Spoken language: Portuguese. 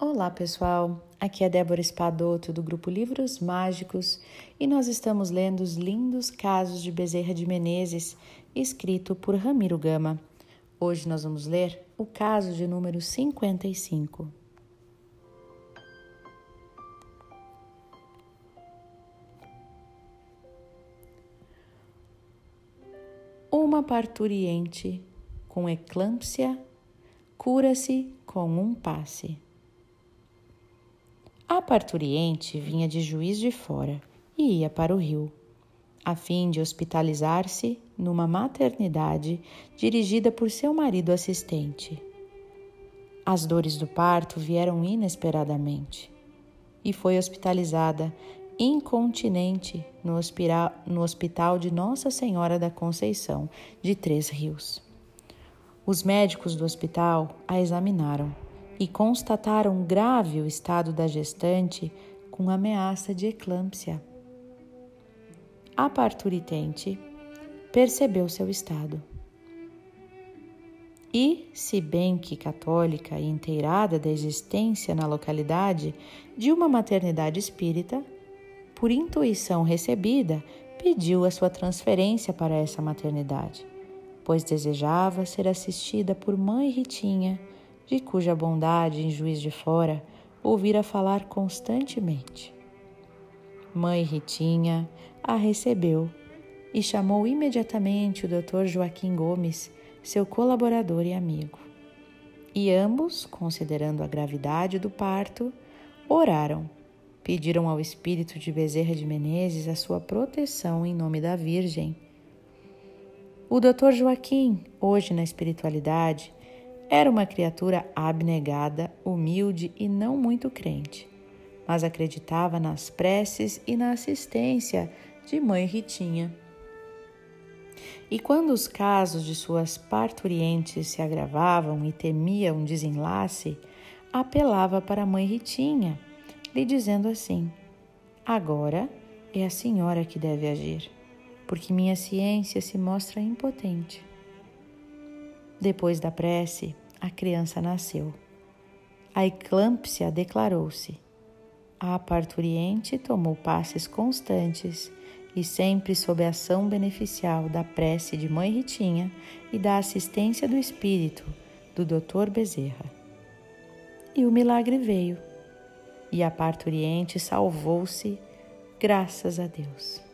Olá, pessoal. Aqui é Débora Espadoto do grupo Livros Mágicos e nós estamos lendo os lindos casos de Bezerra de Menezes, escrito por Ramiro Gama. Hoje nós vamos ler o caso de número 55. Uma parturiente com eclâmpsia cura-se com um passe. A parturiente vinha de Juiz de Fora e ia para o Rio, a fim de hospitalizar-se numa maternidade dirigida por seu marido assistente. As dores do parto vieram inesperadamente e foi hospitalizada incontinente no no hospital de Nossa Senhora da Conceição de Três Rios. Os médicos do hospital a examinaram e constataram grave o estado da gestante com ameaça de eclâmpsia. A parturitente percebeu seu estado. E, se bem que católica e inteirada da existência na localidade de uma maternidade espírita, por intuição recebida, pediu a sua transferência para essa maternidade, pois desejava ser assistida por mãe Ritinha de cuja bondade em Juiz de Fora ouvira falar constantemente. Mãe Ritinha a recebeu e chamou imediatamente o Dr. Joaquim Gomes, seu colaborador e amigo. E ambos, considerando a gravidade do parto, oraram, pediram ao espírito de Bezerra de Menezes a sua proteção em nome da Virgem. O Dr. Joaquim, hoje na espiritualidade, era uma criatura abnegada, humilde e não muito crente, mas acreditava nas preces e na assistência de mãe Ritinha. E quando os casos de suas parturientes se agravavam e temia um desenlace, apelava para mãe Ritinha, lhe dizendo assim: Agora é a senhora que deve agir, porque minha ciência se mostra impotente. Depois da prece, a criança nasceu. A eclâmpsia declarou-se. A parturiente tomou passes constantes e sempre sob a ação beneficial da prece de Mãe Ritinha e da assistência do espírito do Dr. Bezerra. E o milagre veio, e a parturiente salvou-se, graças a Deus.